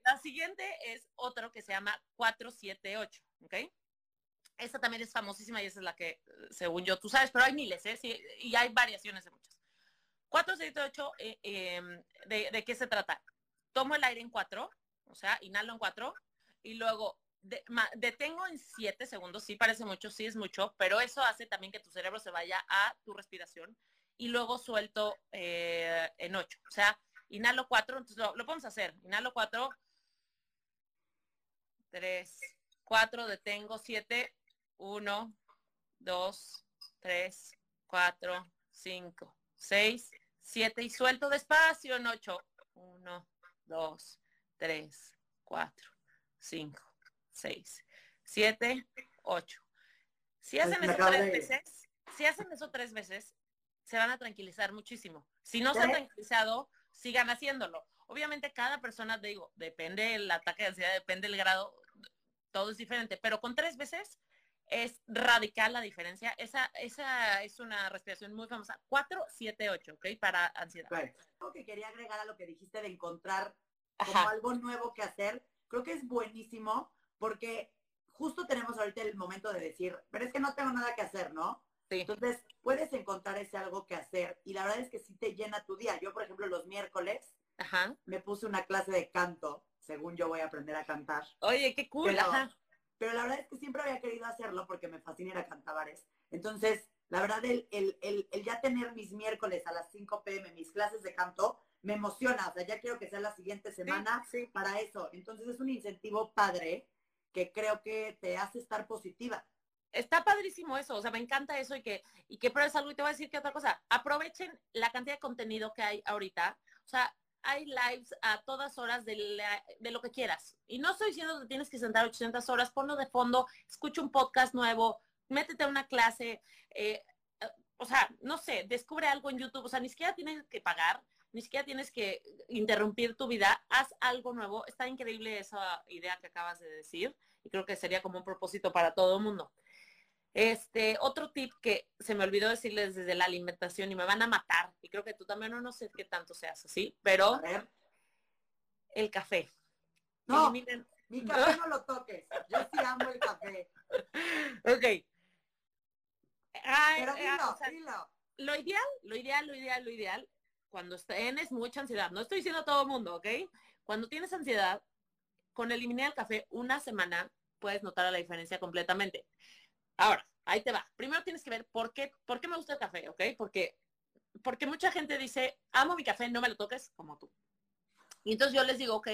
Speaker 2: La siguiente es otro que se llama 478. ¿okay? Esta también es famosísima y esa es la que, según yo, tú sabes, pero hay miles, ¿eh? Sí, y hay variaciones de muchas. 4, 7, 8, ¿de, qué se trata? Tomo el aire en 4, o sea, inhalo en 4, y luego detengo en 7 segundos, sí parece mucho, sí es mucho, pero eso hace también que tu cerebro se vaya a tu respiración, y luego suelto eh, en 8, o sea, inhalo 4, entonces lo, lo podemos hacer, inhalo 4, 3, 4, detengo 7, 1, 2, 3, 4, 5, 6, 7 y suelto despacio en 8. 1, 2, 3, 4, 5, seis, siete, ocho. Si hacen eso tres veces, si hacen eso tres veces, se van a tranquilizar muchísimo. Si no se han tranquilizado, sigan haciéndolo. Obviamente cada persona, te digo, depende el ataque de ansiedad, depende el grado, todo es diferente, pero con tres veces es radical la diferencia. Esa, esa es una respiración muy famosa. 4, 7, 8, ¿ok? Para ansiedad.
Speaker 1: Ok. Algo que quería agregar a lo que dijiste de encontrar como
Speaker 2: Ajá.
Speaker 1: algo nuevo que hacer, creo que es buenísimo porque justo tenemos ahorita el momento de decir, pero es que no tengo nada que hacer, ¿no?
Speaker 2: Sí.
Speaker 1: Entonces, puedes encontrar ese algo que hacer y la verdad es que sí te llena tu día. Yo, por ejemplo, los miércoles
Speaker 2: Ajá.
Speaker 1: me puse una clase de canto, según yo voy a aprender a cantar.
Speaker 2: Oye, qué cool.
Speaker 1: Pero-
Speaker 2: Ajá.
Speaker 1: Pero la verdad es que siempre había querido hacerlo porque me fascina ir a cantabares. Entonces, la verdad, el, el, el, el ya tener mis miércoles a las 5 pm, mis clases de canto, me emociona. O sea, ya quiero que sea la siguiente semana
Speaker 2: sí.
Speaker 1: para eso. Entonces, es un incentivo padre que creo que te hace estar positiva.
Speaker 2: Está padrísimo eso, o sea, me encanta eso y que, y que pruebes algo y te voy a decir que otra cosa, aprovechen la cantidad de contenido que hay ahorita, o sea, hay lives a todas horas de, la- de lo que quieras. Y no estoy diciendo que tienes que sentar 800 horas, ponlo de fondo, escucha un podcast nuevo, métete a una clase, eh, o sea, no sé, descubre algo en YouTube, o sea, ni siquiera tienes que pagar, ni siquiera tienes que interrumpir tu vida, haz algo nuevo. Está increíble esa idea que acabas de decir y creo que sería como un propósito para todo el mundo. Este, otro tip que se me olvidó decirles desde la alimentación y me van a matar, y creo que tú también no, no sé qué tanto seas así, pero el café.
Speaker 1: No, mi café no lo toques. Yo sí amo el café.
Speaker 2: Ok. Ay,
Speaker 1: Pero
Speaker 2: ah,
Speaker 1: dilo,
Speaker 2: o sea,
Speaker 1: dilo.
Speaker 2: lo ideal, lo ideal, lo ideal, lo ideal, cuando tienes mucha ansiedad, no estoy diciendo a todo el mundo, ¿ok? Cuando tienes ansiedad, con eliminar el café una semana, puedes notar la diferencia completamente. Ahora, ahí te va. Primero tienes que ver por qué, por qué me gusta el café, ¿ok? Porque, porque mucha gente dice, amo mi café, no me lo toques como tú. Y entonces yo les digo, ok,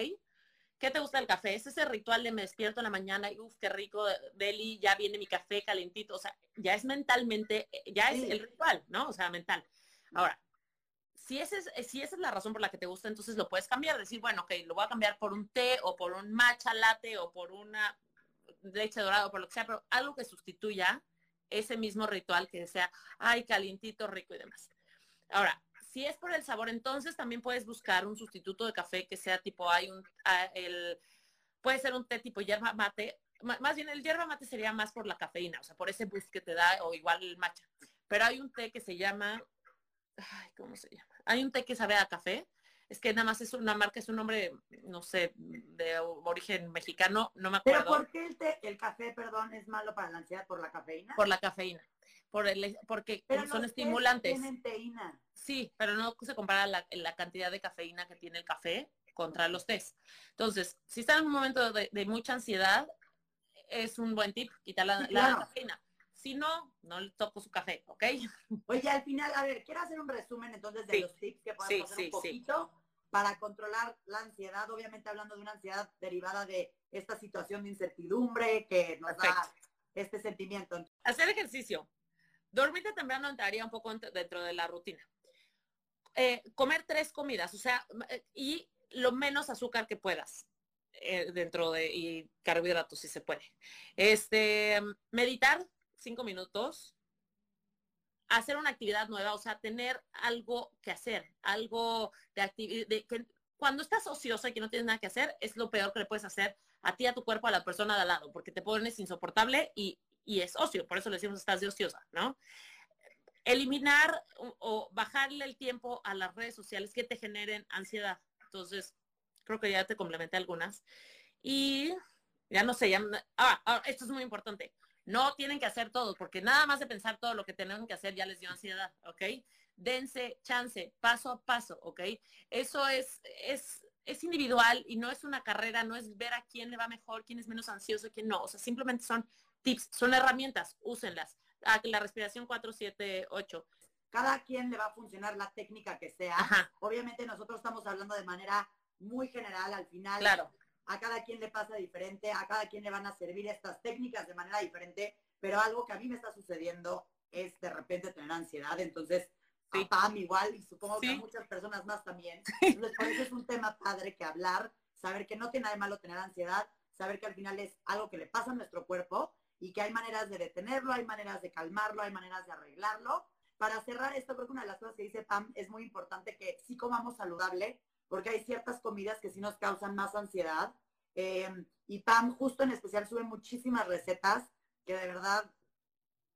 Speaker 2: ¿qué te gusta del café? Es ese ritual de me despierto en la mañana y uff, qué rico, Deli, ya viene mi café calentito. O sea, ya es mentalmente, eh, ya es
Speaker 1: Sí.
Speaker 2: el ritual, ¿no? O sea, mental. Ahora, si, ese es, si esa es la razón por la que te gusta, entonces lo puedes cambiar. Decir, bueno, ok, lo voy a cambiar por un té o por un matcha latte o por una leche dorada o por lo que sea, pero algo que sustituya ese mismo ritual que sea, ay, calientito, rico y demás. Ahora, si es por el sabor, entonces también puedes buscar un sustituto de café que sea tipo, hay un, el, puede ser un té tipo yerba mate, Ma- más bien el yerba mate sería más por la cafeína, o sea, por ese boost que te da, o igual el matcha. Pero hay un té que se llama, ay, ¿cómo se llama? Hay un té que sabe a café, es que nada más es una marca, es un nombre, no sé, de origen mexicano, no me
Speaker 1: Pero
Speaker 2: acuerdo,
Speaker 1: ¿por qué el, té- el café, perdón, es malo para la ansiedad por la cafeína?
Speaker 2: por la cafeína, por el, porque
Speaker 1: Pero
Speaker 2: son estimulantes.
Speaker 1: Tienen teína.
Speaker 2: Sí, pero no se compara la, la cantidad de cafeína que tiene el café contra los tés. Entonces, si están en un momento de, de mucha ansiedad, es un buen tip, quitar la,
Speaker 1: Sí,
Speaker 2: la
Speaker 1: claro.
Speaker 2: cafeína. Si no, no le toco su café, ¿ok?
Speaker 1: Oye, al final, a ver, quiero hacer un resumen entonces de
Speaker 2: Sí.
Speaker 1: los tips que podemos
Speaker 2: Sí,
Speaker 1: hacer un poquito para controlar la ansiedad, obviamente hablando de una ansiedad derivada de esta situación de incertidumbre que nos da este sentimiento.
Speaker 2: Hacer ejercicio. Dormirte temprano entraría un poco ent- dentro de la rutina. Eh, comer tres comidas, o sea, y lo menos azúcar que puedas eh, dentro de y carbohidratos si se puede. Este, meditar cinco minutos, hacer una actividad nueva, o sea, tener algo que hacer, algo de actividad, que cuando estás ociosa y que no tienes nada que hacer, es lo peor que le puedes hacer a ti, a tu cuerpo, a la persona de al lado, porque te pones insoportable y, y es ocio, por eso le decimos estás de ociosa, ¿no? Eliminar o, bajarle el tiempo a las redes sociales que te generen ansiedad. Entonces, creo que ya te complementé algunas. Y ya no sé, ya, ah, ah, esto es muy importante. No tienen que hacer todo, porque nada más de pensar todo lo que tienen que hacer ya les dio ansiedad, ¿ok? Dense chance, paso a paso, ¿ok? Eso es, es, es individual y no es una carrera, no es ver a quién le va mejor, quién es menos ansioso, quién no. O sea, simplemente son tips, son herramientas, úsenlas. Ah, la respiración 4, 7, 8.
Speaker 1: Cada quien le va a funcionar la técnica que sea.
Speaker 2: Ajá,
Speaker 1: Obviamente nosotros estamos hablando de manera muy general al final.
Speaker 2: claro.
Speaker 1: A cada quien le pasa diferente, a cada quien le van a servir estas técnicas de manera diferente, pero algo que a mí me está sucediendo es de repente tener ansiedad, entonces
Speaker 2: Sí.
Speaker 1: a Pam igual y supongo que a muchas personas más también. Entonces por eso es un tema padre que hablar, saber que no tiene nada de malo tener ansiedad, saber que al final es algo que le pasa a nuestro cuerpo y que hay maneras de detenerlo, hay maneras de calmarlo, hay maneras de arreglarlo. Para cerrar esto, creo que una de las cosas que dice Pam es muy importante que sí comamos saludable, porque hay ciertas comidas que sí nos causan más ansiedad. Em, y Pam justo en especial sube muchísimas recetas que de verdad,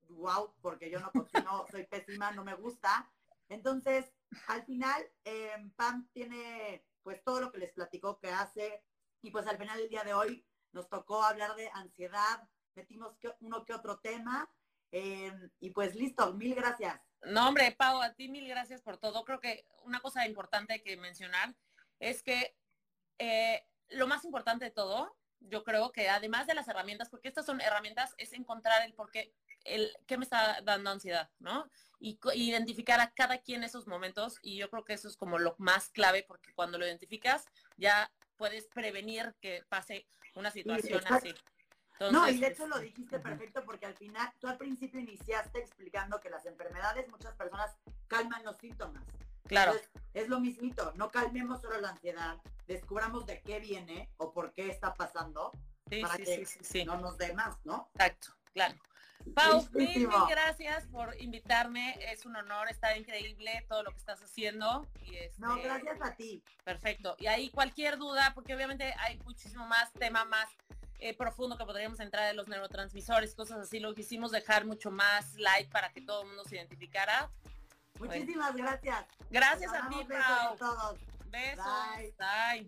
Speaker 1: wow, porque yo no cocino, soy pésima, no me gusta. Entonces, al final, em, Pam tiene pues todo lo que les platicó que hace y pues al final del día de hoy nos tocó hablar de ansiedad, metimos uno que otro tema em, y pues listo, mil gracias.
Speaker 2: No, hombre, Pau, a ti mil gracias por todo. Creo que una cosa importante que mencionar es que eh, lo más importante de todo, yo creo que además de las herramientas, porque estas son herramientas, es encontrar el por qué, el qué me está dando ansiedad, ¿no? Y identificar a cada quien esos momentos y yo creo que eso es como lo más clave porque cuando lo identificas ya puedes prevenir que pase una situación así.
Speaker 1: no, y de hecho lo dijiste perfecto porque al final, tú al principio iniciaste explicando que las enfermedades, muchas personas calman los síntomas.
Speaker 2: Claro.
Speaker 1: es lo mismito, no calmemos solo la ansiedad, descubramos de qué viene o por qué está pasando para que no nos dé más, ¿no?
Speaker 2: Exacto, claro. Pau, mil, gracias por invitarme. Es un honor, está increíble todo lo que estás haciendo. Y este,
Speaker 1: no, gracias a ti.
Speaker 2: Perfecto. Y ahí cualquier duda, porque obviamente hay muchísimo más tema más eh, profundo que podríamos entrar de los neurotransmisores, cosas así. Lo quisimos dejar mucho más light para que todo el mundo se identificara.
Speaker 1: Muchísimas gracias.
Speaker 2: Gracias a ti, Pau. Besos. Bye.